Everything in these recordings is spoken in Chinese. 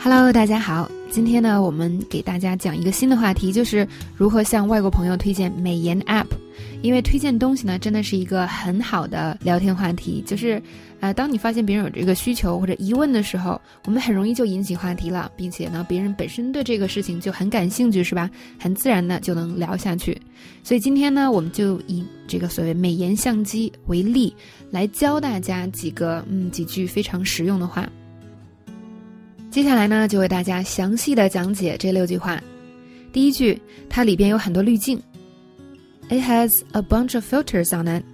Hello，大家好。今天呢，我们给大家讲一个新的话题，就是如何向外国朋友推荐美颜 App。因为推荐东西呢，真的是一个很好的聊天话题。就是，呃，当你发现别人有这个需求或者疑问的时候，我们很容易就引起话题了，并且呢，别人本身对这个事情就很感兴趣，是吧？很自然的就能聊下去。所以今天呢，我们就以这个所谓美颜相机为例，来教大家几个嗯几句非常实用的话。接下来呢，就为大家详细的讲解这六句话。第一句，它里边有很多滤镜。It has a bunch of filters on it。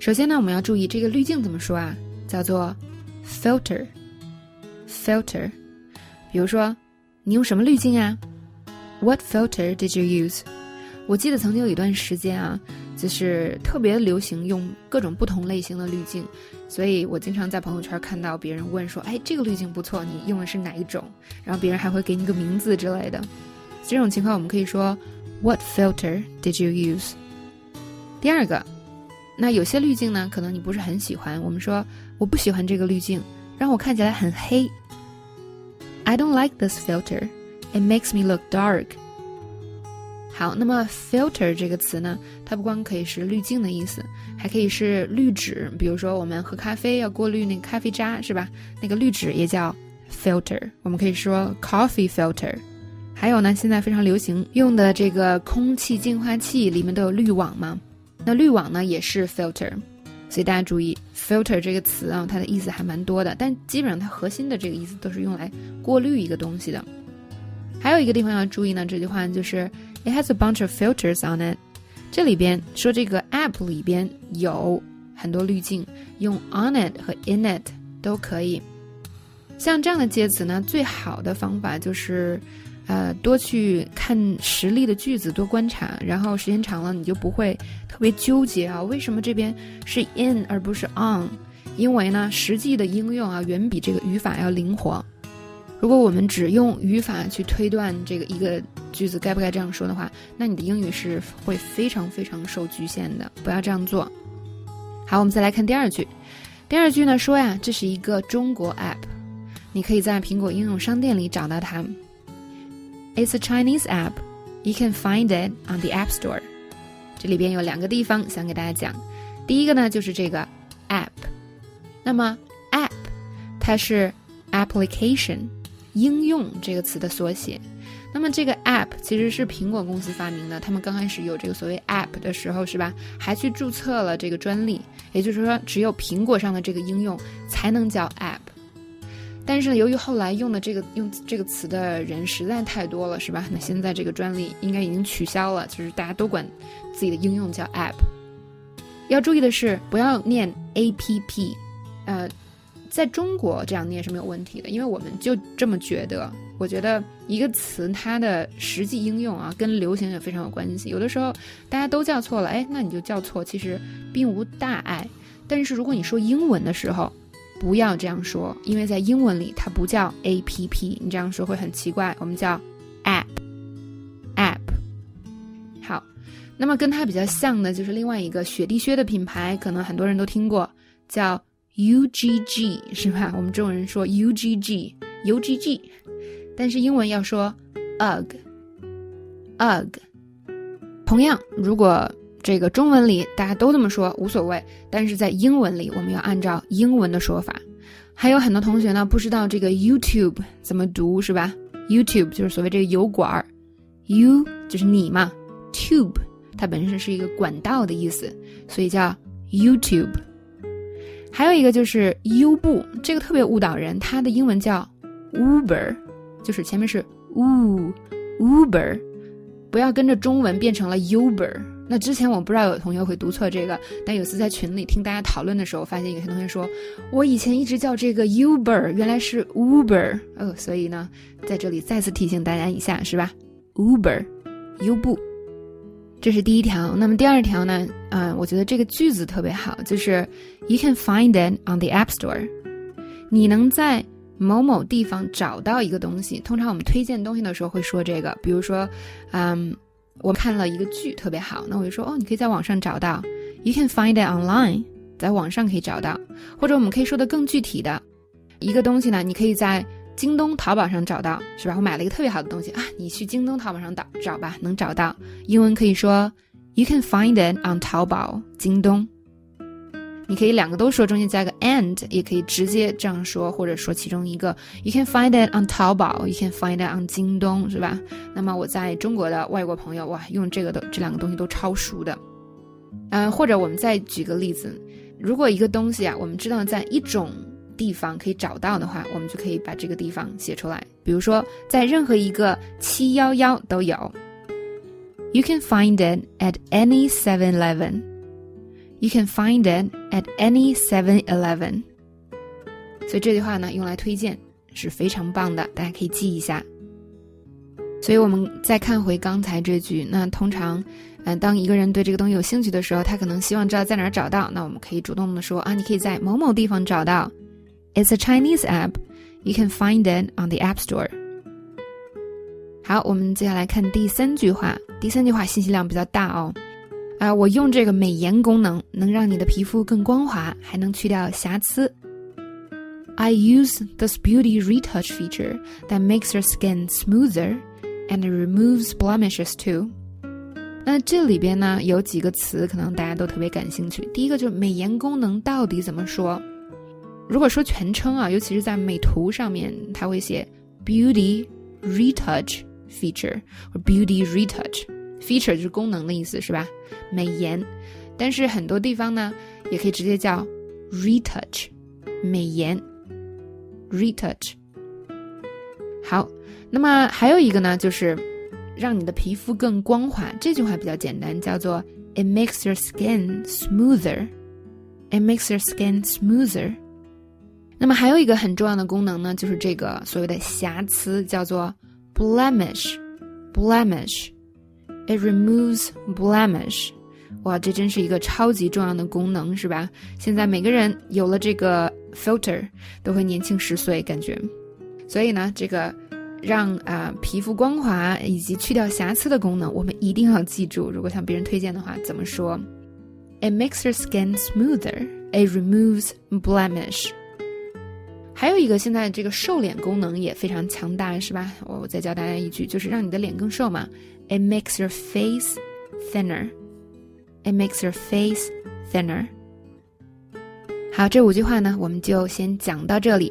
首先呢，我们要注意这个滤镜怎么说啊？叫做 filter。filter。比如说，你用什么滤镜啊？What filter did you use？我记得曾经有一段时间啊，就是特别流行用各种不同类型的滤镜，所以我经常在朋友圈看到别人问说：“哎，这个滤镜不错，你用的是哪一种？”然后别人还会给你个名字之类的。这种情况我们可以说。What filter did you use？第二个，那有些滤镜呢，可能你不是很喜欢。我们说我不喜欢这个滤镜，让我看起来很黑。I don't like this filter. It makes me look dark. 好，那么 filter 这个词呢，它不光可以是滤镜的意思，还可以是滤纸。比如说我们喝咖啡要过滤那个咖啡渣，是吧？那个滤纸也叫 filter。我们可以说 coffee filter。还有呢，现在非常流行用的这个空气净化器里面都有滤网嘛，那滤网呢也是 filter，所以大家注意 filter 这个词啊，它的意思还蛮多的，但基本上它核心的这个意思都是用来过滤一个东西的。还有一个地方要注意呢，这句话就是 it has a bunch of filters on it，这里边说这个 app 里边有很多滤镜，用 on it 和 in it 都可以。像这样的介词呢，最好的方法就是。呃，多去看实例的句子，多观察，然后时间长了，你就不会特别纠结啊。为什么这边是 in 而不是 on？因为呢，实际的应用啊，远比这个语法要灵活。如果我们只用语法去推断这个一个句子该不该这样说的话，那你的英语是会非常非常受局限的。不要这样做。好，我们再来看第二句。第二句呢说呀，这是一个中国 app，你可以在苹果应用商店里找到它。It's a Chinese app. You can find it on the App Store. 这里边有两个地方想给大家讲。第一个呢就是这个 app。那么 app 它是 application 应用这个词的缩写。那么这个 app 其实是苹果公司发明的。他们刚开始有这个所谓 app 的时候，是吧？还去注册了这个专利。也就是说，只有苹果上的这个应用才能叫 app。但是由于后来用的这个用这个词的人实在太多了，是吧？那现在这个专利应该已经取消了，就是大家都管自己的应用叫 app。要注意的是，不要念 app，呃，在中国这样念是没有问题的，因为我们就这么觉得。我觉得一个词它的实际应用啊，跟流行也非常有关系。有的时候大家都叫错了，哎，那你就叫错，其实并无大碍。但是如果你说英文的时候，不要这样说，因为在英文里它不叫 A P P，你这样说会很奇怪。我们叫 App，App。好，那么跟它比较像的就是另外一个雪地靴的品牌，可能很多人都听过，叫 U G G，是吧？我们中国人说 U G G，U G G，但是英文要说 UGG，UGG。同样，如果这个中文里大家都这么说无所谓，但是在英文里我们要按照英文的说法。还有很多同学呢不知道这个 YouTube 怎么读是吧？YouTube 就是所谓这个油管儿，U 就是你嘛，Tube 它本身是一个管道的意思，所以叫 YouTube。还有一个就是优步，这个特别误导人，它的英文叫 Uber，就是前面是 U，Uber，不要跟着中文变成了 Uber。那之前我不知道有同学会读错这个，但有次在群里听大家讨论的时候，发现有些同学说，我以前一直叫这个 Uber，原来是 Uber 哦，所以呢，在这里再次提醒大家一下，是吧？Uber，优步，这是第一条。那么第二条呢？嗯，我觉得这个句子特别好，就是 You can find it on the App Store，你能在某某地方找到一个东西。通常我们推荐东西的时候会说这个，比如说，嗯。我看了一个剧特别好，那我就说哦，你可以在网上找到，You can find it online，在网上可以找到。或者我们可以说的更具体的，一个东西呢，你可以在京东、淘宝上找到，是吧？我买了一个特别好的东西啊，你去京东、淘宝上找找吧，能找到。英文可以说 You can find it on 淘宝、京东。你可以两个都说，中间加个 and，也可以直接这样说，或者说其中一个。You can find it on 淘宝，You can find it on 京东，是吧？那么我在中国的外国朋友，哇，用这个的这两个东西都超熟的。嗯，或者我们再举个例子，如果一个东西啊，我们知道在一种地方可以找到的话，我们就可以把这个地方写出来。比如说，在任何一个七幺幺都有。You can find it at any Seven Eleven. You can find it at any Seven Eleven. 所以这句话呢，用来推荐是非常棒的，大家可以记一下。所以我们再看回刚才这句，那通常，嗯，当一个人对这个东西有兴趣的时候，他可能希望知道在哪儿找到，那我们可以主动的说啊，你可以在某某地方找到。It's a Chinese app. You can find it on the App Store. 好，我们接下来看第三句话。第三句话信息量比较大哦。啊，我用这个美颜功能，能让你的皮肤更光滑，还能去掉瑕疵。I use this beauty retouch feature that makes your skin smoother and removes blemishes too。那这里边呢有几个词，可能大家都特别感兴趣。第一个就是美颜功能到底怎么说？ 如果说全称啊，尤其是在美图上面，它会写 beauty retouch feature 或 beauty retouch。feature 就是功能的意思，是吧？美颜，但是很多地方呢，也可以直接叫 retouch，美颜，retouch。好，那么还有一个呢，就是让你的皮肤更光滑。这句话比较简单，叫做 It makes your skin smoother. It makes your skin smoother. 那么还有一个很重要的功能呢，就是这个所谓的瑕疵，叫做 blemish。blemish。It removes blemish，哇，这真是一个超级重要的功能，是吧？现在每个人有了这个 filter 都会年轻十岁，感觉。所以呢，这个让啊皮肤光滑以及去掉瑕疵的功能，我们一定要记住。如果向别人推荐的话，怎么说？It makes your skin smoother. It removes blemish. 还有一个，现在这个瘦脸功能也非常强大，是吧？我我再教大家一句，就是让你的脸更瘦嘛。It makes your face thinner. It makes your face thinner. 好，这五句话呢，我们就先讲到这里。